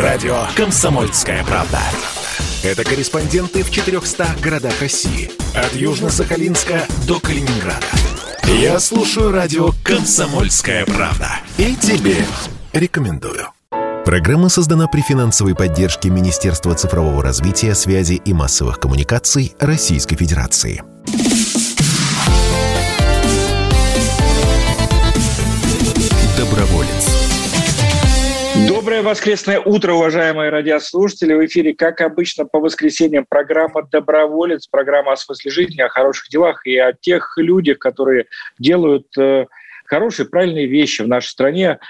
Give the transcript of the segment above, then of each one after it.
Радио «Комсомольская правда». Это корреспонденты в 400 городах России. От Южно-Сахалинска до Калининграда. Я слушаю радио «Комсомольская правда». И тебе рекомендую. Программа создана при финансовой поддержке Министерства цифрового развития, связи и массовых коммуникаций Российской Федерации. Доброе воскресное утро, уважаемые радиослушатели. В эфире, как обычно, по воскресеньям программа «Доброволец», программа о смысле жизни, о хороших делах и о тех людях, которые делают э, хорошие, правильные вещи в нашей стране,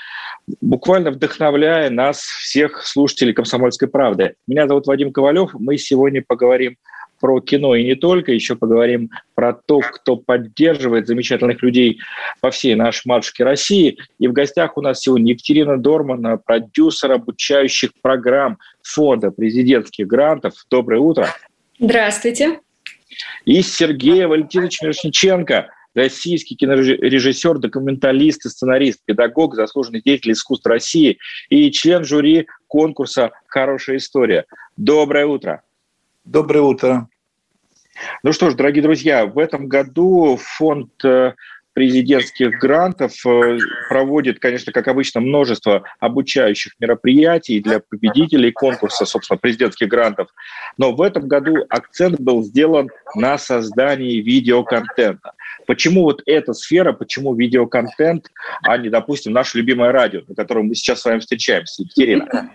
буквально вдохновляя нас, всех слушателей «Комсомольской правды». Меня зовут Вадим Ковалев. Мы сегодня поговорим про кино и не только, еще поговорим про то, кто поддерживает замечательных людей по всей нашей матушке России. И в гостях у нас сегодня Екатерина Дормана, продюсер обучающих программ Фонда президентских грантов. Доброе утро. Здравствуйте. И Сергей Валентинович Мирошниченко, российский кинорежиссер, документалист и сценарист, педагог, заслуженный деятель искусств России и член жюри конкурса «Хорошая история». Доброе утро. Доброе утро. Ну что ж, дорогие друзья, в этом году фонд э, президентских грантов э, проводит, конечно, как обычно, множество обучающих мероприятий для победителей конкурса, собственно, президентских грантов. Но в этом году акцент был сделан на создании видеоконтента. Почему вот эта сфера, почему видеоконтент, а не, допустим, наше любимое радио, на котором мы сейчас с вами встречаемся? Екатерина.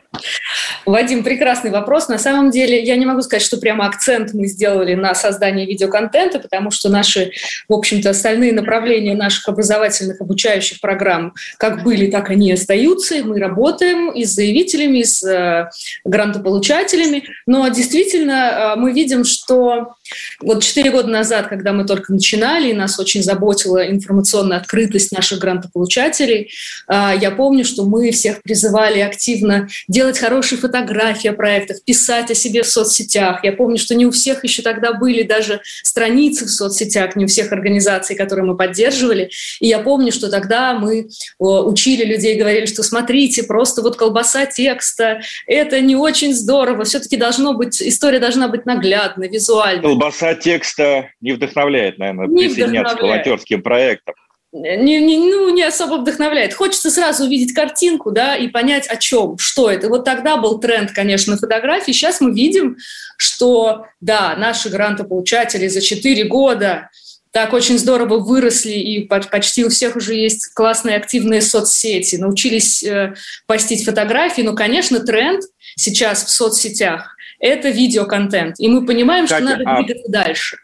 Вадим, прекрасный вопрос. На самом деле, я не могу сказать, что прямо акцент мы сделали на создание видеоконтента, потому что наши, в общем-то, остальные направления наших образовательных обучающих программ как были, так они и остаются. Мы работаем и с заявителями, и с э, грантополучателями. Но действительно, э, мы видим, что вот четыре года назад, когда мы только начинали, и нас очень заботила информационная открытость наших грантополучателей, э, я помню, что мы всех призывали активно делать хорошие фотографии о проектах, писать о себе в соцсетях. Я помню, что не у всех еще тогда были даже страницы в соцсетях, не у всех организаций, которые мы поддерживали. И я помню, что тогда мы учили людей, говорили, что смотрите, просто вот колбаса текста, это не очень здорово, все-таки должно быть, история должна быть наглядной, визуальной. Колбаса текста не вдохновляет, наверное, не присоединяться вдохновляет. к волонтерским проектам не, не, ну, не особо вдохновляет. Хочется сразу увидеть картинку, да, и понять, о чем, что это. Вот тогда был тренд, конечно, фотографии. Сейчас мы видим, что, да, наши грантополучатели за 4 года так очень здорово выросли, и почти у всех уже есть классные активные соцсети, научились э, постить фотографии. Но, конечно, тренд сейчас в соцсетях – это видеоконтент. И мы понимаем, Катя, что надо а двигаться дальше.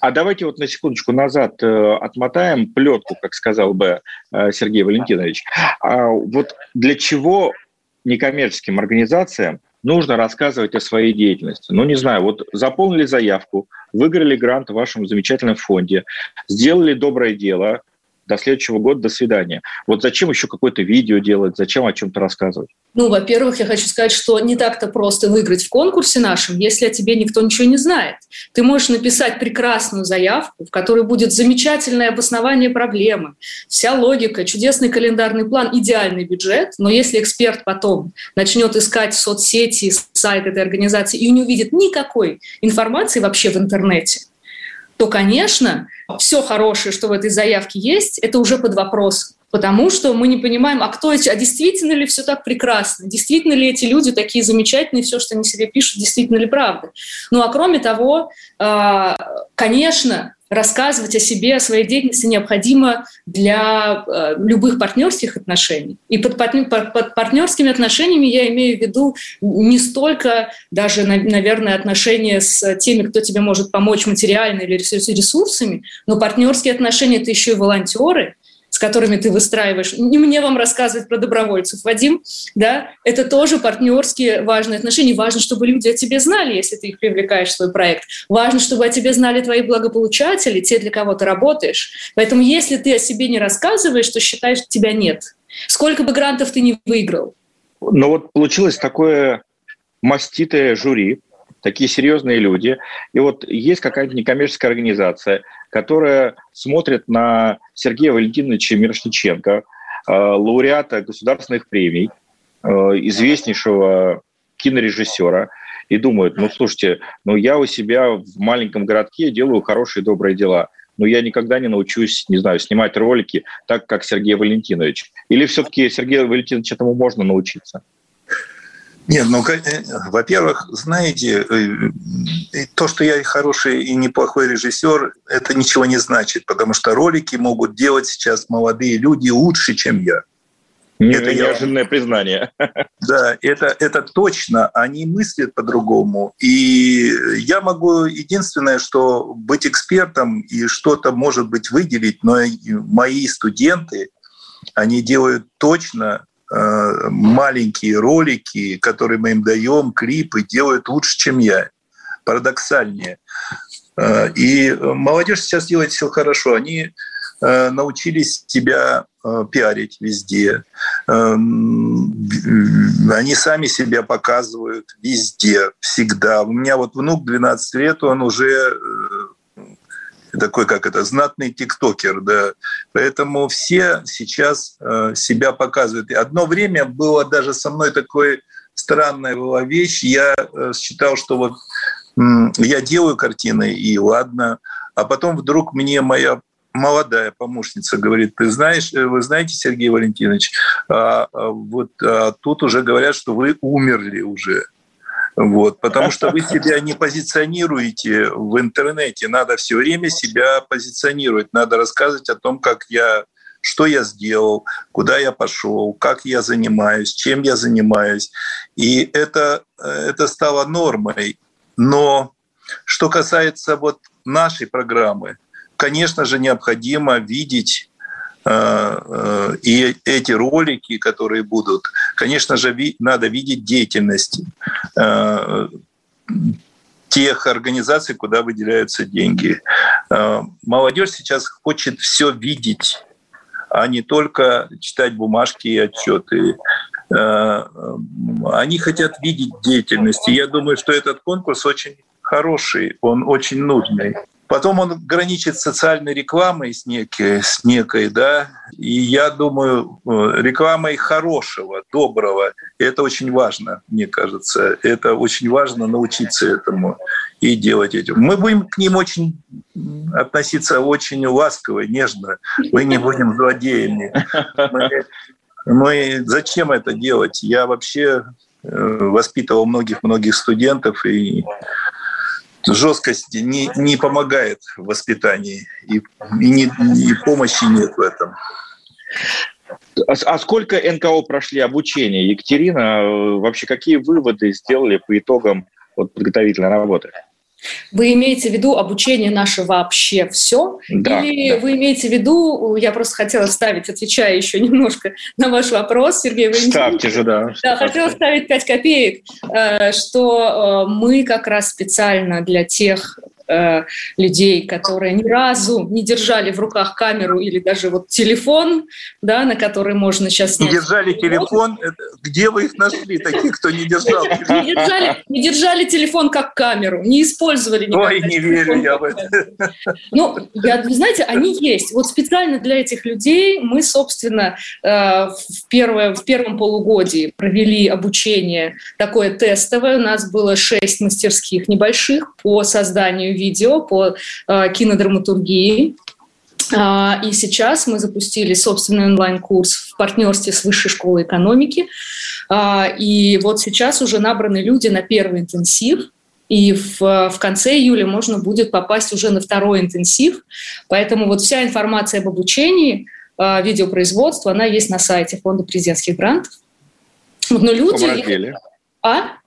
А давайте вот на секундочку назад э, отмотаем плетку, как сказал бы э, Сергей Валентинович. А вот для чего некоммерческим организациям нужно рассказывать о своей деятельности? Ну, не знаю, вот заполнили заявку, выиграли грант в вашем замечательном фонде, сделали доброе дело, до следующего года, до свидания. Вот зачем еще какое-то видео делать, зачем о чем-то рассказывать? Ну, во-первых, я хочу сказать, что не так-то просто выиграть в конкурсе нашем, если о тебе никто ничего не знает. Ты можешь написать прекрасную заявку, в которой будет замечательное обоснование проблемы, вся логика, чудесный календарный план, идеальный бюджет, но если эксперт потом начнет искать в соцсети сайт этой организации и не увидит никакой информации вообще в интернете, то, конечно, все хорошее, что в этой заявке есть, это уже под вопрос. Потому что мы не понимаем, а кто эти, а действительно ли все так прекрасно, действительно ли эти люди такие замечательные, все, что они себе пишут, действительно ли правда. Ну а кроме того, а, конечно, рассказывать о себе, о своей деятельности необходимо для э, любых партнерских отношений. И под, под, под партнерскими отношениями я имею в виду не столько даже, наверное, отношения с теми, кто тебе может помочь материально или ресурсами, но партнерские отношения – это еще и волонтеры, с которыми ты выстраиваешь. Не мне вам рассказывать про добровольцев, Вадим, да, это тоже партнерские важные отношения. Важно, чтобы люди о тебе знали, если ты их привлекаешь в свой проект. Важно, чтобы о тебе знали твои благополучатели, те, для кого ты работаешь. Поэтому если ты о себе не рассказываешь, то считаешь, тебя нет. Сколько бы грантов ты не выиграл. Ну вот получилось такое маститое жюри, такие серьезные люди. И вот есть какая-то некоммерческая организация, которая смотрит на Сергея Валентиновича Мирошниченко, э, лауреата государственных премий, известнейшего кинорежиссера и думают, ну, слушайте, ну, я у себя в маленьком городке делаю хорошие, добрые дела, но я никогда не научусь, не знаю, снимать ролики так, как Сергей Валентинович. Или все-таки Сергею Валентиновичу этому можно научиться? Нет, ну, э, во-первых, знаете, э, то, что я хороший и неплохой режиссер, это ничего не значит, потому что ролики могут делать сейчас молодые люди лучше, чем я. Это неожиданное я... признание. Да, это, это точно. Они мыслят по-другому. И я могу единственное, что быть экспертом и что-то, может быть, выделить, но мои студенты, они делают точно маленькие ролики, которые мы им даем, клипы, делают лучше, чем я. Парадоксальнее. Э, и молодежь сейчас делает все хорошо. Они э, научились себя пиарить везде. Они сами себя показывают везде, всегда. У меня вот внук 12 лет, он уже такой, как это, знатный тиктокер, да. Поэтому все сейчас э, себя показывают. И одно время было даже со мной такой странная была вещь. Я э, считал, что вот я делаю картины, и ладно. А потом вдруг мне моя молодая помощница говорит, ты знаешь, э, вы знаете, Сергей Валентинович, а, а вот а тут уже говорят, что вы умерли уже. Вот, потому что вы себя не позиционируете в интернете. Надо все время себя позиционировать. Надо рассказывать о том, как я что я сделал, куда я пошел, как я занимаюсь, чем я занимаюсь. И это, это стало нормой. Но что касается вот нашей программы, конечно же, необходимо видеть Э, э, и эти ролики, которые будут, конечно же, надо видеть деятельность э, тех организаций, куда выделяются деньги. Молодежь сейчас хочет все видеть, а не только читать бумажки и отчеты. Они хотят видеть деятельность. И я думаю, что этот конкурс очень хороший, он очень нужный. Потом он граничит социальной рекламой с некой, с некой, да, и я думаю, э, рекламой хорошего, доброго. Это очень важно, мне кажется. Это очень важно научиться этому и делать этим. Мы будем к ним очень относиться очень ласково, нежно. Мы не будем злодеями. Мы, мы зачем это делать? Я вообще э, воспитывал многих-многих студентов и жесткость не, не помогает в воспитании, и, и, не, и помощи нет в этом. А, а сколько НКО прошли обучение? Екатерина, э, вообще какие выводы сделали по итогам вот, подготовительной работы? Вы имеете в виду обучение наше вообще все? Да, Или да. вы имеете в виду, я просто хотела ставить, отвечая еще немножко на ваш вопрос, Сергей Валентинович. Ставьте же, да. Да, хотела ставить 5 копеек, э, что э, мы как раз специально для тех э, людей, которые ни разу не держали в руках камеру или даже вот телефон, да, на который можно сейчас. Не держали телефон? Где вы их нашли, таких, кто не держал? Не держали, не держали телефон как камеру, не использовали Ой, не верю я в это. Ну, я, знаете, они есть. Вот специально для этих людей мы, собственно, э, в, первое, в первом полугодии провели обучение такое тестовое. У нас было шесть мастерских небольших по созданию видео по э, кинодраматургии. А, и сейчас мы запустили собственный онлайн-курс в партнерстве с Высшей школой экономики. А, и вот сейчас уже набраны люди на первый интенсив. И в, в конце июля можно будет попасть уже на второй интенсив. Поэтому вот вся информация об обучении а, видеопроизводства, она есть на сайте Фонда президентских грантов. Но люди... В А?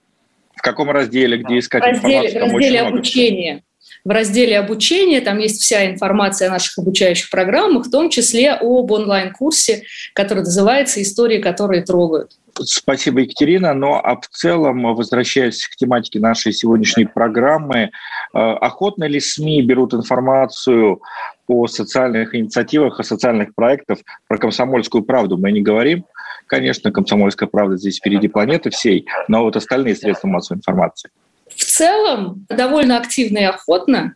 В каком разделе, где искать разделе, информацию? В разделе обучения в разделе обучения, там есть вся информация о наших обучающих программах, в том числе об онлайн-курсе, который называется «Истории, которые трогают». Спасибо, Екатерина. Но ну, а в целом, возвращаясь к тематике нашей сегодняшней программы, э, охотно ли СМИ берут информацию о социальных инициативах, о социальных проектах? Про комсомольскую правду мы не говорим. Конечно, комсомольская правда здесь впереди планеты всей, но вот остальные средства массовой информации – целом довольно активно и охотно.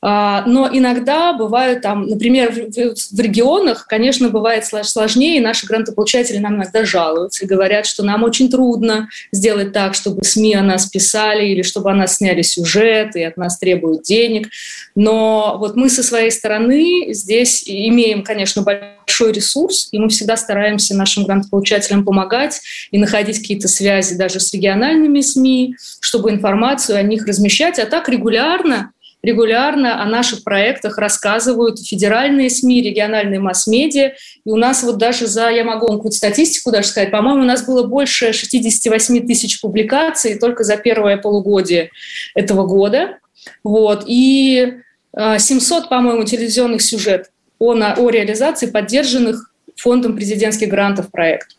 А, но иногда бывают там, например, в регионах, конечно, бывает сложнее, наши грантополучатели нам иногда жалуются и говорят, что нам очень трудно сделать так, чтобы СМИ о нас писали или чтобы о нас сняли сюжет и от нас требуют денег. Но вот мы со своей стороны здесь имеем, конечно, большой ресурс, и мы всегда стараемся нашим грантополучателям помогать и находить какие-то связи даже с региональными СМИ, чтобы информацию о них размещать. А так регулярно регулярно о наших проектах рассказывают федеральные СМИ, региональные масс-медиа. И у нас вот даже за, я могу вам какую-то статистику даже сказать, по-моему, у нас было больше 68 тысяч публикаций только за первое полугодие этого года. Вот. И 700, а, по-моему, телевизионных сюжетов о, о реализации поддержанных фондом президентских грантов проектов.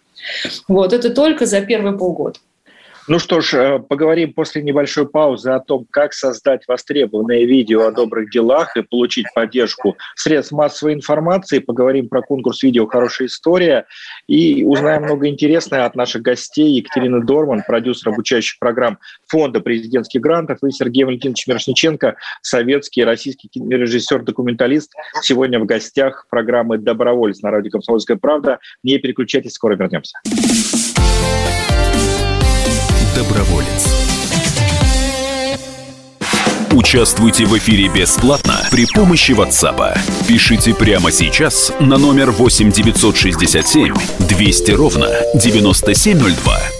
Вот. Это только за первые полгода. Ну что ж, э, поговорим после небольшой паузы о том, как создать востребованное видео о добрых делах и получить поддержку средств массовой информации. Поговорим про конкурс видео «Хорошая история» и узнаем много интересного от наших гостей. Екатерина Дорман, продюсер обучающих программ Фонда президентских грантов, и Сергей Валентинович Мирошниченко, советский российский режиссер-документалист. Сегодня в гостях программы «Добровольец» на радио «Комсомольская правда». Не переключайтесь, скоро вернемся доброволец. Участвуйте в эфире бесплатно при помощи WhatsApp. Пишите прямо сейчас на номер 8 967 200 ровно 9702.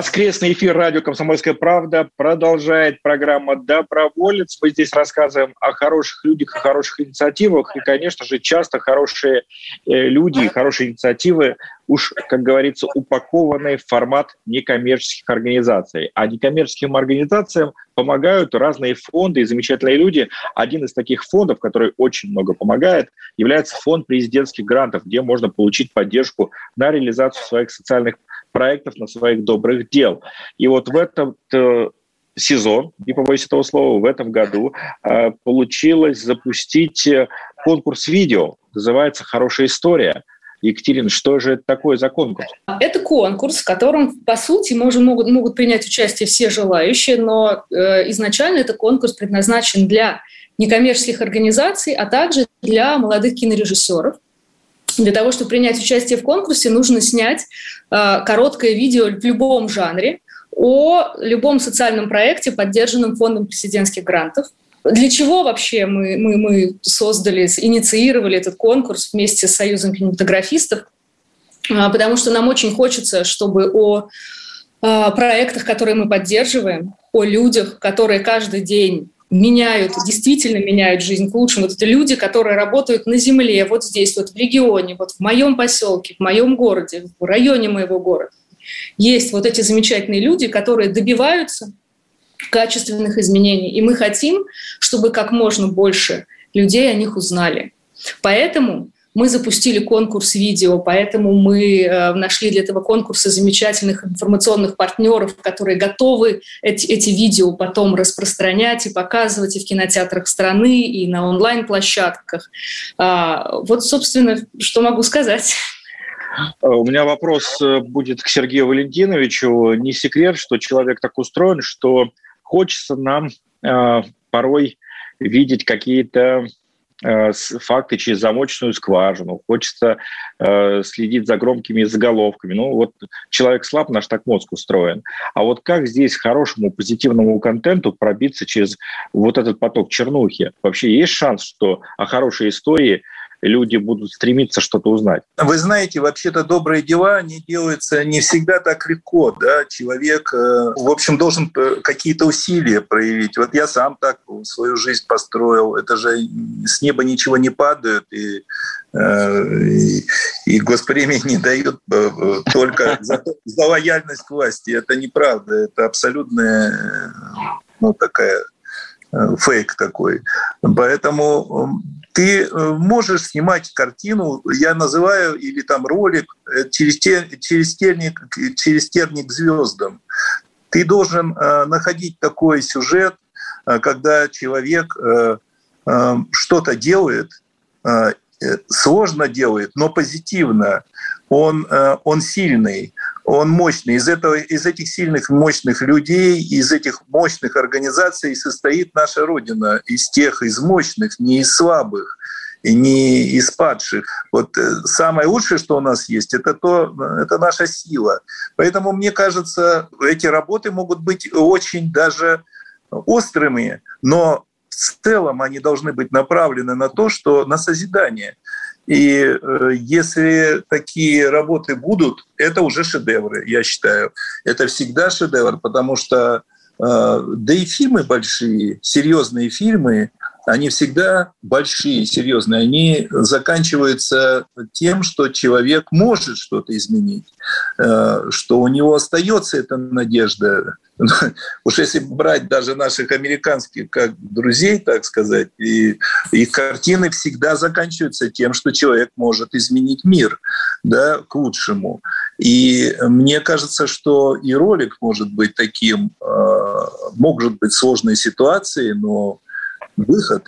Воскресный эфир радио «Комсомольская правда» продолжает программа «Доброволец». Мы здесь рассказываем о хороших людях, о хороших инициативах. И, конечно же, часто хорошие э, люди, хорошие инициативы уж, как говорится, упакованные в формат некоммерческих организаций. А некоммерческим организациям помогают разные фонды и замечательные люди. Один из таких фондов, который очень много помогает, является фонд президентских грантов, где можно получить поддержку на реализацию своих социальных проектов, на своих добрых дел. И вот в этот э, сезон, не побоюсь этого слова, в этом году э, получилось запустить э, конкурс видео, называется «Хорошая история». Екатерина, что же это такое за конкурс? Это конкурс, в котором, по сути, может, могут, могут принять участие все желающие, но э, изначально это конкурс предназначен для некоммерческих организаций, а также для молодых кинорежиссеров, для того, чтобы принять участие в конкурсе, нужно снять э, короткое видео в любом жанре о любом социальном проекте, поддержанном фондом президентских грантов. Для чего вообще мы, мы, мы создали, инициировали этот конкурс вместе с Союзом кинематографистов? А, потому что нам очень хочется, чтобы о а, проектах, которые мы поддерживаем, о людях, которые каждый день меняют, действительно меняют жизнь к лучшему. Вот это люди, которые работают на земле, вот здесь, вот в регионе, вот в моем поселке, в моем городе, в районе моего города. Есть вот эти замечательные люди, которые добиваются качественных изменений. И мы хотим, чтобы как можно больше людей о них узнали. Поэтому мы запустили конкурс видео, поэтому мы э, нашли для этого конкурса замечательных информационных партнеров, которые готовы эти, эти видео потом распространять и показывать и в кинотеатрах страны, и на онлайн-площадках. А, вот, собственно, что могу сказать. У меня вопрос э, будет к Сергею Валентиновичу. Не секрет, что человек так устроен, что хочется нам э, порой видеть какие-то факты через замочную скважину, хочется э, следить за громкими заголовками. Ну, вот человек слаб, наш так мозг устроен. А вот как здесь хорошему позитивному контенту пробиться через вот этот поток чернухи? Вообще есть шанс, что о хорошей истории – люди будут стремиться что-то узнать. Вы знаете, вообще-то добрые дела, они делаются не всегда так легко. Да? Человек, э, в общем, должен э, какие-то усилия проявить. Вот я сам так свою жизнь построил. Это же с неба ничего не падает. И э, и, и госпремии не дают только за, за лояльность власти. Это неправда, это абсолютная ну, такая фейк такой. Поэтому ты э, можешь снимать картину, я называю, или там ролик э, через, тер, через, терник, через терник звездам. Ты должен э, находить такой сюжет, когда человек что-то делает, сложно делает, но позитивно. Он, он сильный, он мощный. Из, этого, из этих сильных, мощных людей, из этих мощных организаций состоит наша Родина. Из тех, из мощных, не из слабых не из падших. Вот э, самое лучшее, что у нас есть, это, то, это наша сила. Поэтому, мне кажется, эти работы могут быть очень даже острыми, но в целом они должны быть направлены на то, что на созидание. И э, если такие работы будут, это уже шедевры, я считаю. Это всегда шедевр, потому что э, да и фильмы большие, серьезные фильмы, они всегда большие, серьезные, они заканчиваются тем, что человек может что-то изменить, э, что у него остается эта надежда. Уж если брать даже наших американских как друзей, так сказать, и их картины всегда заканчиваются тем, что человек может изменить мир да, к лучшему. И мне кажется, что и ролик может быть таким, э, может быть сложной ситуацией, но выход.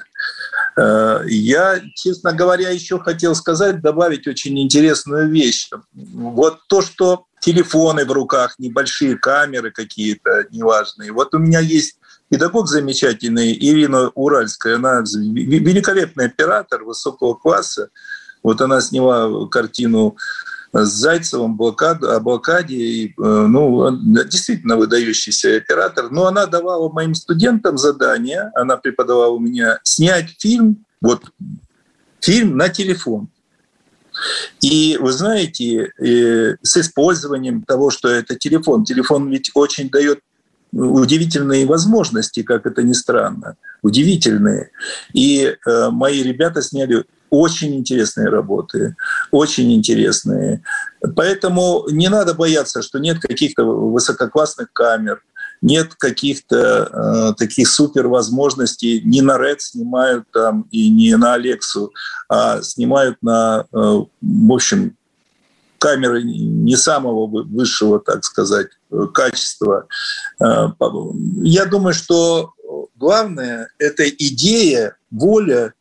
Э, я, честно говоря, еще хотел сказать, добавить очень интересную вещь. Вот то, что телефоны в руках, небольшие камеры какие-то неважные. Вот у меня есть педагог замечательный, Ирина Уральская, она великолепный оператор высокого класса. Вот она сняла картину с Зайцевым блокад, о блокаде. И, э, ну, действительно выдающийся оператор. Но она давала моим студентам задание, она преподавала у меня, снять фильм, вот фильм на телефон. И вы знаете, э, с использованием того, что это телефон, телефон ведь очень дает удивительные возможности, как это ни странно, удивительные. И э, мои ребята сняли очень интересные работы, очень интересные. Поэтому не надо бояться, что нет каких-то высококлассных камер, нет каких-то э, таких супер возможностей. Не на Red снимают там и не на Алексу, а снимают на, э, в общем, камеры не самого высшего, так сказать, качества. Э, я думаю, что главное – это идея, воля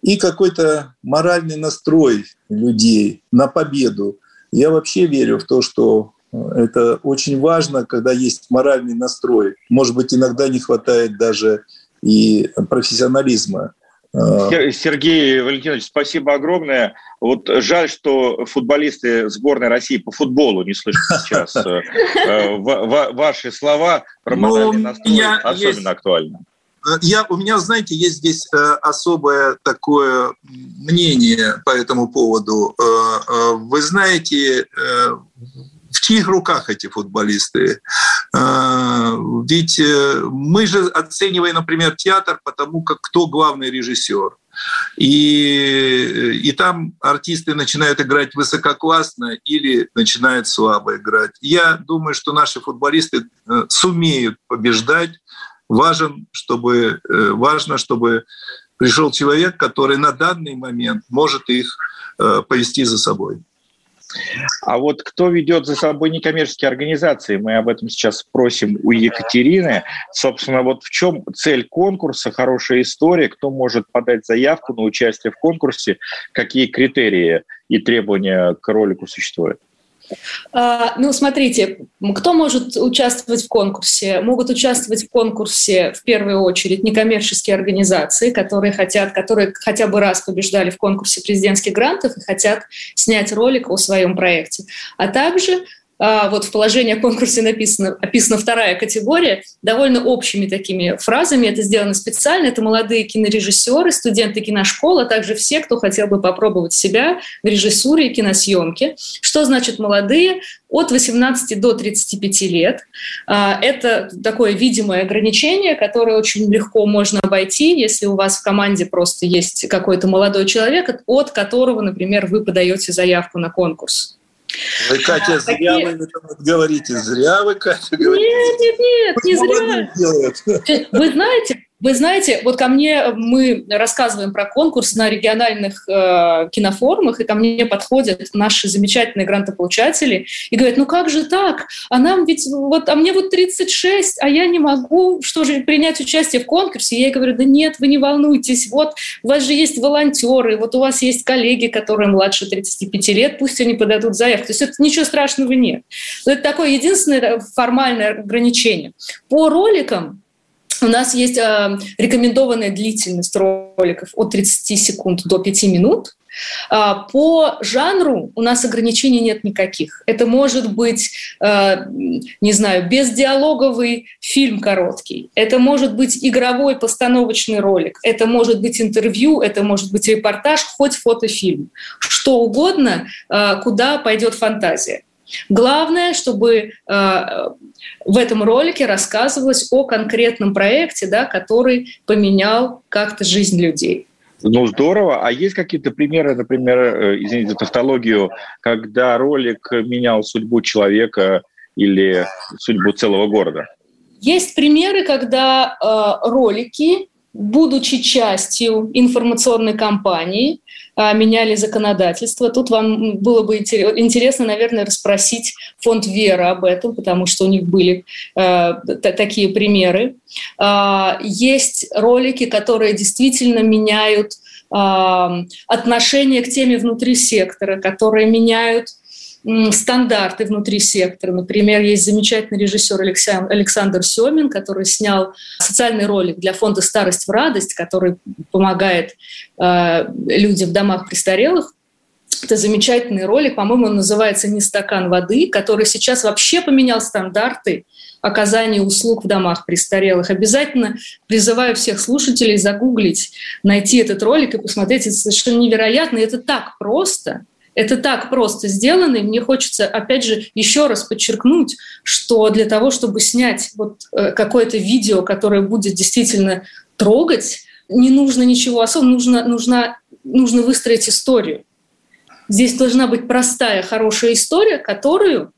и какой-то моральный настрой людей на победу. Я вообще верю в то, что э, это очень важно, когда есть моральный настрой. Может быть, иногда не хватает даже и профессионализма. Э, Сергей Валентинович, спасибо огромное. Вот жаль, что футболисты сборной России по футболу не слышат сейчас э, ваши слова про ну, моральный настрой, особенно актуально. Э, я, у меня, знаете, есть здесь э, особое такое мнение по этому поводу. Э, вы знаете, в чьих руках эти футболисты? Ведь мы же оцениваем, например, театр потому, как кто главный режиссер. И, и там артисты начинают играть высококлассно или начинают слабо играть. Я думаю, что наши футболисты сумеют побеждать важен, чтобы, э, важно, чтобы пришел человек, который на данный момент может их э, повести за собой. А вот кто ведет за собой некоммерческие организации, мы об этом сейчас спросим у Екатерины. Собственно, вот в чем цель конкурса, хорошая история, кто может подать заявку на участие в конкурсе, какие критерии и требования к ролику существуют? А, ну, смотрите, кто может участвовать в конкурсе? Могут участвовать в конкурсе в первую очередь некоммерческие организации, которые хотят, которые хотя бы раз побеждали в конкурсе президентских грантов и хотят снять ролик о своем проекте. А также вот в положении о конкурсе написано, описана вторая категория, довольно общими такими фразами. Это сделано специально. Это молодые кинорежиссеры, студенты киношколы, а также все, кто хотел бы попробовать себя в режиссуре и киносъемке. Что значит молодые? От 18 до 35 лет. А, это такое видимое ограничение, которое очень легко можно обойти, если у вас в команде просто есть какой-то молодой человек, от которого, например, вы подаете заявку на конкурс. Вы, Катя, а, зря вы говорите. Зря вы, Катя, говорите. Нет, нет, нет, не зря. Вы знаете, Вы знаете, вот ко мне мы рассказываем про конкурс на региональных э, кинофорумах, и ко мне подходят наши замечательные грантополучатели и говорят, ну как же так? А нам ведь вот, а мне вот 36, а я не могу, что же, принять участие в конкурсе? И я говорю, да нет, вы не волнуйтесь, вот у вас же есть волонтеры, вот у вас есть коллеги, которые младше 35 лет, пусть они подадут заявку. То есть это ничего страшного нет. Но это такое единственное формальное ограничение. По роликам у нас есть э, рекомендованная длительность роликов от 30 секунд до 5 минут. А, по жанру у нас ограничений нет никаких. Это может быть, э, не знаю, бездиалоговый фильм короткий. Это может быть игровой постановочный ролик. Это может быть интервью, это может быть репортаж, хоть фотофильм. Что угодно, э, куда пойдет фантазия. Главное, чтобы э, в этом ролике рассказывалось о конкретном проекте, да, который поменял как-то жизнь людей. Ну, здорово. А есть какие-то примеры, например, э, извините за тавтологию, когда ролик менял судьбу человека или судьбу целого города? Есть примеры, когда э, ролики будучи частью информационной кампании, а, меняли законодательство. Тут вам было бы интересно, наверное, расспросить фонд «Вера» об этом, потому что у них были э, такие примеры. Э, есть ролики, которые действительно меняют отношение к теме внутри сектора, которые меняют стандарты внутри сектора. Например, есть замечательный режиссер Александр Семин, который снял социальный ролик для фонда «Старость в радость», который помогает э, людям в домах престарелых. Это замечательный ролик, по-моему, он называется «Не стакан воды», который сейчас вообще поменял стандарты оказания услуг в домах престарелых. Обязательно призываю всех слушателей загуглить, найти этот ролик и посмотреть. Это совершенно невероятно. И это так просто – это так просто сделано, и мне хочется, опять же, еще раз подчеркнуть, что для того, чтобы снять вот э, какое-то видео, которое будет действительно трогать, не нужно ничего особого, нужно, нужно, нужно выстроить историю. Здесь должна быть простая, хорошая история, которую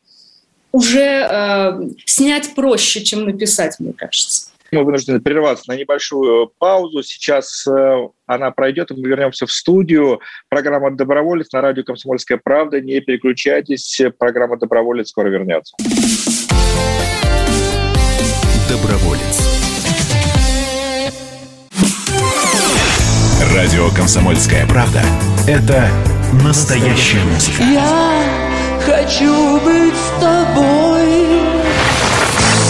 уже э, снять проще, чем написать, мне кажется. Мы вынуждены прерваться на небольшую паузу. Сейчас э, она пройдет, и мы вернемся в студию. Программа «Доброволец» на радио «Комсомольская правда». Не переключайтесь, программа «Доброволец» скоро вернется. Доброволец. Радио «Комсомольская правда» — это настоящая музыка. Я хочу быть с тобой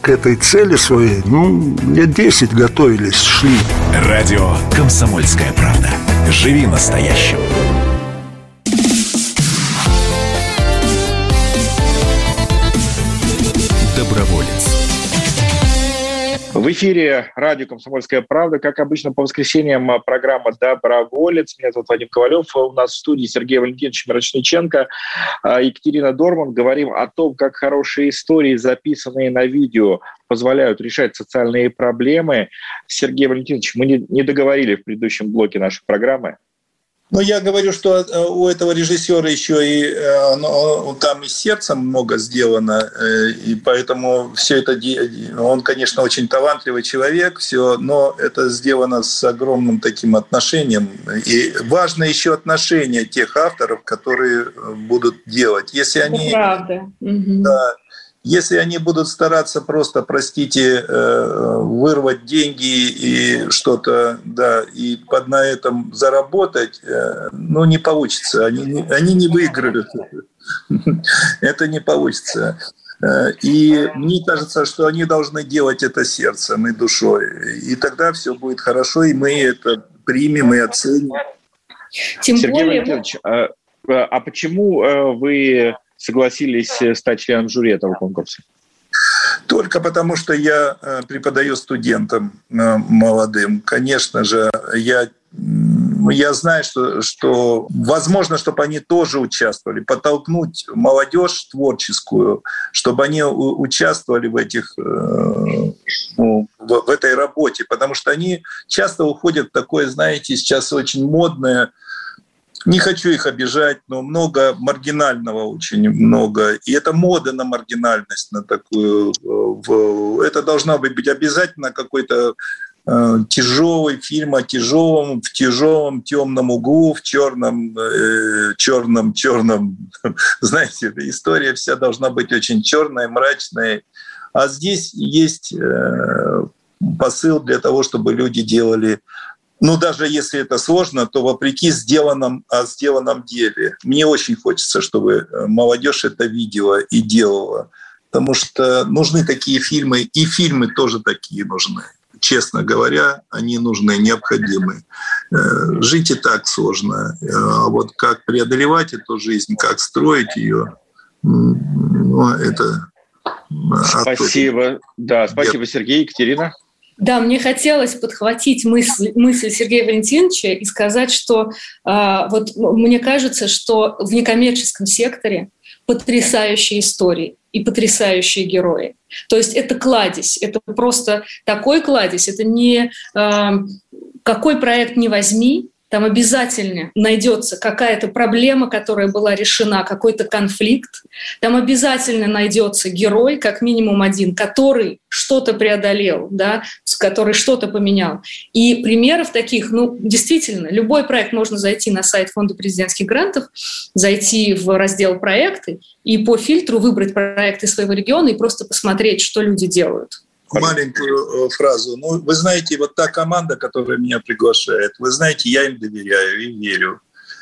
к этой цели своей, ну, лет 10 готовились, шли. Радио «Комсомольская правда». Живи настоящим. В эфире радио «Комсомольская правда». Как обычно, по воскресеньям программа «Доброволец». Меня зовут Вадим Ковалев. У нас в студии Сергей Валентинович Мирошниченко, а, Екатерина Дорман. Говорим о том, как хорошие истории, записанные на видео, позволяют решать социальные проблемы. Сергей Валентинович, мы не договорили в предыдущем блоке нашей программы. Но я говорю, что э, у этого режиссера еще и э, ну, там и сердцем много сделано, э, и поэтому все это он, конечно, очень талантливый человек, все, но это сделано с огромным таким отношением. И важно еще отношение тех авторов, которые будут делать. Если они, правда. Да, если они будут стараться просто, простите, э, вырвать деньги и что-то, да, и под на этом заработать, э, ну, не получится. Они, они не выиграют. Это не получится. Э, и мне кажется, что они должны делать это сердцем и душой. И тогда все будет хорошо, и мы это примем и оценим. Тем Сергей более... Валентинович, а, а почему вы согласились э, стать членом жюри этого конкурса? Только потому, что я э, преподаю студентам э, молодым. Конечно же, я я знаю, что, что возможно, чтобы они тоже участвовали, подтолкнуть молодежь творческую, чтобы они участвовали в этих ну, в, в этой работе, потому что они часто уходят в такое, знаете, сейчас очень модное не хочу их обижать, но много маргинального очень много. И это мода на маргинальность, на такую. Это должна быть обязательно какой-то э, тяжелый фильм о тяжелом, в тяжелом темном углу, в черном, э, черном, черном. Знаете, история вся должна быть очень черная, мрачная. А здесь есть э, посыл для того, чтобы люди делали ну, даже если это сложно, то вопреки сделанном, о сделанном деле. Мне очень хочется, чтобы э, молодежь это видела и делала, потому что нужны такие фильмы, и фильмы тоже такие нужны. Честно говоря, они нужны, необходимы. Э, жить и так сложно. Э, а вот как преодолевать эту жизнь, как строить ее, ну, это... Спасибо. Да, спасибо, Сергей. Екатерина? Да, мне хотелось подхватить мысль, мысль Сергея Валентиновича и сказать, что э, вот мне кажется, что в некоммерческом секторе потрясающие истории и потрясающие герои. То есть это кладезь, это просто такой кладезь, это не э, какой проект не возьми, там обязательно найдется какая-то проблема, которая была решена, какой-то конфликт. Там обязательно найдется герой, как минимум один, который что-то преодолел, да, который что-то поменял. И примеров таких, ну, действительно, любой проект можно зайти на сайт Фонда президентских грантов, зайти в раздел «Проекты» и по фильтру выбрать проекты своего региона и просто посмотреть, что люди делают маленькую э, фразу. Ну, вы знаете, вот та команда, которая меня приглашает, вы знаете, я им доверяю и верю.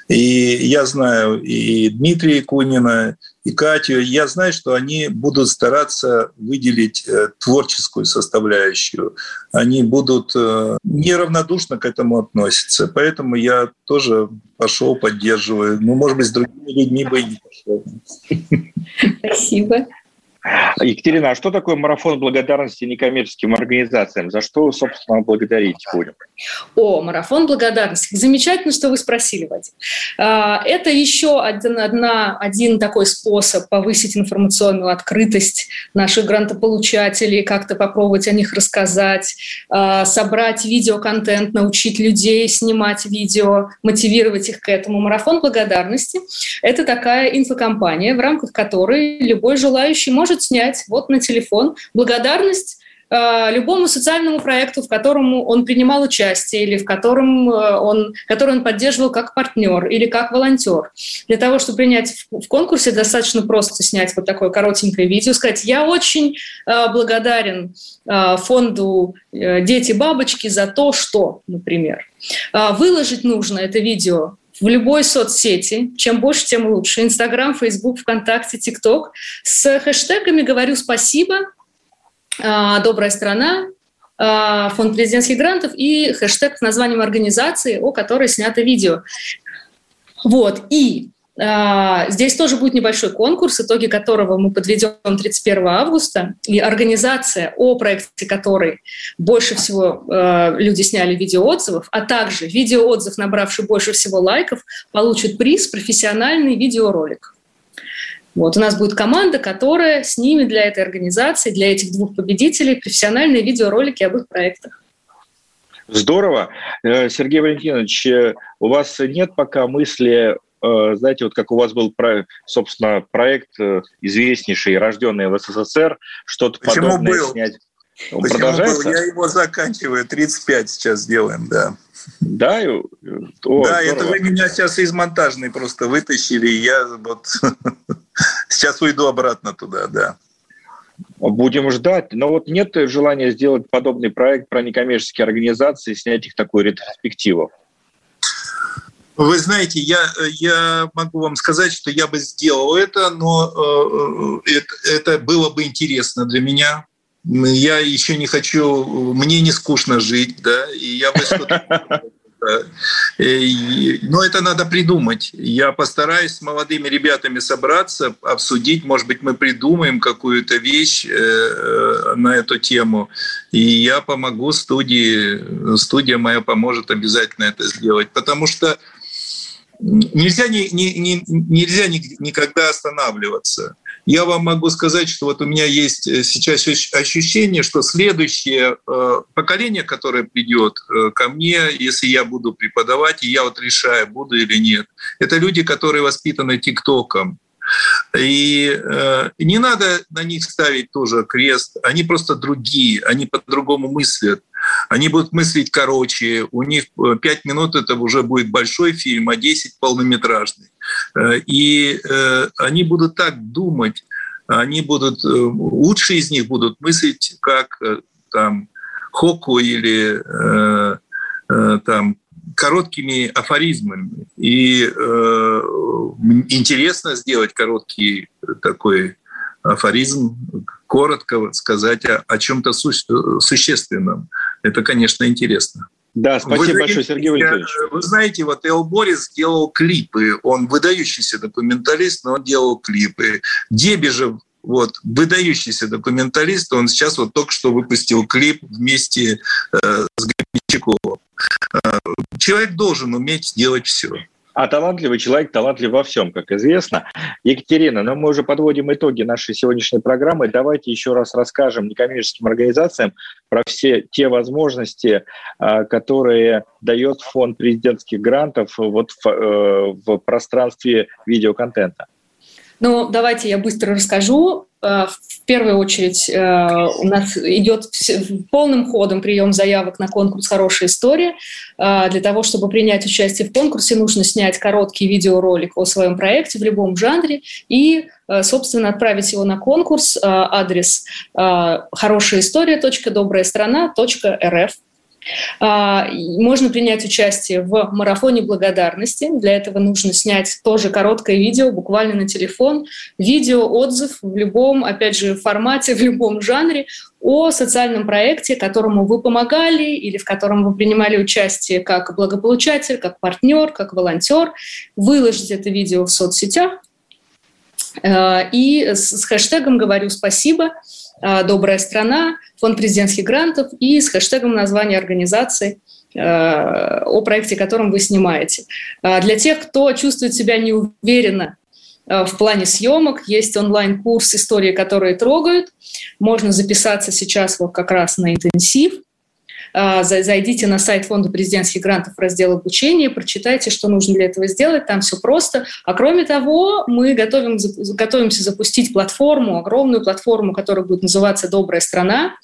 И я знаю и Дмитрия Кунина, и Катю. Я знаю, что они будут стараться выделить э, творческую составляющую. Они будут э, неравнодушно к этому относиться. Поэтому я тоже пошел, поддерживаю. Ну, может быть, с другими людьми бы и не пошел. Спасибо. Екатерина, а что такое марафон благодарности некоммерческим организациям? За что, собственно, благодарить будем? О, марафон благодарности. Замечательно, что вы спросили, Вадим. А, это еще один, одна, один такой способ повысить информационную открытость наших грантополучателей, как-то попробовать о них рассказать, а, собрать видеоконтент, научить людей снимать видео, мотивировать их к этому. Марафон благодарности – это такая инфокомпания, в рамках которой любой желающий может может снять вот на телефон благодарность э, любому социальному проекту, в котором он принимал участие или в котором э, он, который он поддерживал как партнер или как волонтер. Для того, чтобы принять в конкурсе, достаточно просто снять вот такое коротенькое видео, сказать, я очень э, благодарен фонду «Дети-бабочки» за то, что, например. Выложить нужно это видео в любой соцсети. Чем больше, тем лучше. Инстаграм, Фейсбук, ВКонтакте, ТикТок. С хэштегами «Говорю спасибо», а, «Добрая страна», а, фонд президентских грантов и хэштег с названием организации, о которой снято видео. Вот. И здесь тоже будет небольшой конкурс, итоги которого мы подведем 31 августа. И организация, о проекте которой больше всего э, люди сняли видеоотзывов, а также видеоотзыв, набравший больше всего лайков, получит приз «Профессиональный видеоролик». Вот, у нас будет команда, которая снимет для этой организации, для этих двух победителей профессиональные видеоролики об их проектах. Здорово. Э, Сергей Валентинович, э, у вас нет пока мысли знаете, вот как у вас был, собственно, проект э, известнейший, рожденный в СССР, что-то Почему подобное был? снять. Он Почему продолжается? Был? Я его заканчиваю, 35 сейчас делаем, да. Да, О, да, здорово. это вы меня сейчас из монтажной просто вытащили, я вот сейчас уйду обратно туда, да. Будем ждать. Но вот нет желания сделать подобный проект про некоммерческие организации, снять их такую ретроспективу. Вы знаете, я, я могу вам сказать, что я бы сделал это, но э, это, это было бы интересно для меня. Я еще не хочу, мне не скучно жить, да, и я бы что-то Но это надо придумать. Я постараюсь с молодыми ребятами собраться, обсудить. Может быть, мы придумаем какую-то вещь э, на эту тему. И я помогу студии. Студия моя поможет обязательно это сделать. Потому что нельзя, не, не, не, нельзя никогда останавливаться. Я вам могу сказать, что вот у меня есть э, сейчас ощущение, что следующее э, поколение, которое придет э, ко мне, если я буду преподавать, и я вот решаю, буду или нет, это люди, которые воспитаны ТикТоком. И не надо на них ставить тоже крест. Они просто другие, они по-другому мыслят. Они будут мыслить короче. У них 5 э, минут это уже будет большой фильм, а 10 полнометражный. Э, и э, они будут так думать, они будут, лучшие из них будут мыслить как там Хоку или там короткими афоризмами. И интересно сделать короткий такой афоризм, коротко сказать о, о чем-то су- существенном. Это, конечно, интересно. Да, спасибо вы большое, Сергей Валентинович. Вы знаете, вот Эл Борис делал клипы. Он выдающийся документалист, но он делал клипы. Дебежев вот, выдающийся документалист, он сейчас вот только что выпустил клип вместе э, с Гребенщиковым. Э, человек должен уметь делать все. А талантливый человек талантлив во всем, как известно. Екатерина, но ну, мы уже подводим итоги нашей сегодняшней программы. Давайте еще раз расскажем некоммерческим организациям про все те возможности, э, которые дает фонд президентских грантов вот в, э, в пространстве видеоконтента. Ну, давайте я быстро расскажу. Э, в первую очередь э, у нас идет полным ходом прием заявок на конкурс «Хорошая история». Э, для того, чтобы принять участие в конкурсе, нужно снять короткий видеоролик о своем проекте в любом жанре и, собственно, отправить его на конкурс. Адрес хорошаяистория.добраястрана.рф. А, можно принять участие в марафоне благодарности. Для этого нужно снять тоже короткое видео, буквально на телефон. Видео, отзыв в любом, опять же, формате, в любом жанре о социальном проекте, которому вы помогали или в котором вы принимали участие как благополучатель, как партнер, как волонтер. Выложить это видео в соцсетях. Э, и с хэштегом «Говорю спасибо», э, «Добрая страна», фонд президентских грантов и с хэштегом названия организации э, о проекте, которым вы снимаете. Для тех, кто чувствует себя неуверенно в плане съемок, есть онлайн-курс «Истории, которые трогают». Можно записаться сейчас вот как раз на интенсив. А, зайдите на сайт Фонда президентских грантов, раздел обучения, прочитайте, что нужно для этого сделать, там все просто. А кроме того, мы готовим, готовимся запустить платформу, огромную платформу, которая будет называться «Добрая страна»,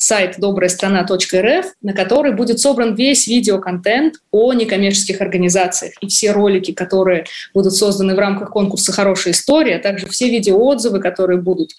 сайт добраястрана.рф, на который будет собран весь видеоконтент о некоммерческих организациях и все ролики, которые будут созданы в рамках конкурса «Хорошая история», а также все видеоотзывы, которые будут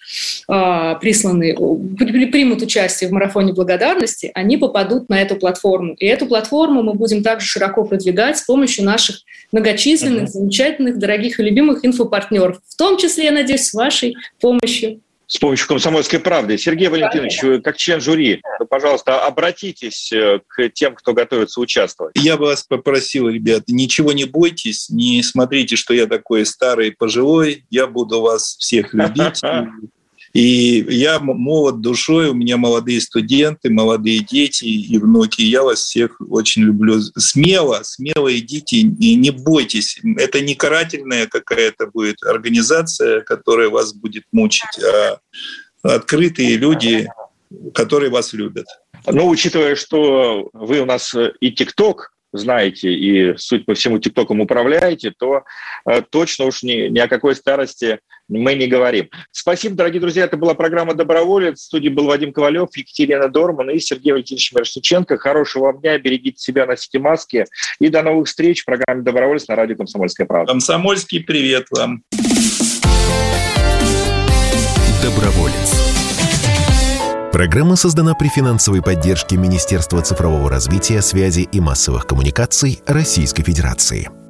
э, присланы, при, примут участие в марафоне благодарности, они попадут на эту платформу. И эту платформу мы будем также широко продвигать с помощью наших многочисленных, uh-huh. замечательных, дорогих и любимых инфопартнеров, в том числе, я надеюсь, с вашей помощью с помощью «Комсомольской правды». Сергей Валентинович, вы как член жюри, пожалуйста, обратитесь э, к тем, кто готовится участвовать. Я бы вас попросил, ребята, ничего не бойтесь, не смотрите, что я такой старый, пожилой. Я буду вас всех любить. И я молод душой, у меня молодые студенты, молодые дети и внуки. Я вас всех очень люблю. Смело, смело идите, и не бойтесь. Это не карательная какая-то будет организация, которая вас будет мучить, а открытые люди, которые вас любят. Ну, учитывая, что вы у нас и ТикТок знаете и, суть по всему, ТикТоком управляете, то э, точно уж ни, ни о какой старости мы не говорим. Спасибо, дорогие друзья. Это была программа «Доброволец». В студии был Вадим Ковалев, Екатерина Дорман и Сергей Валентинович Мирошниченко. Хорошего вам дня, берегите себя, носите маски. И до новых встреч в программе «Доброволец» на радио «Комсомольская правда». Комсомольский привет вам. Доброволец. Программа создана при финансовой поддержке Министерства цифрового развития, связи и массовых коммуникаций Российской Федерации.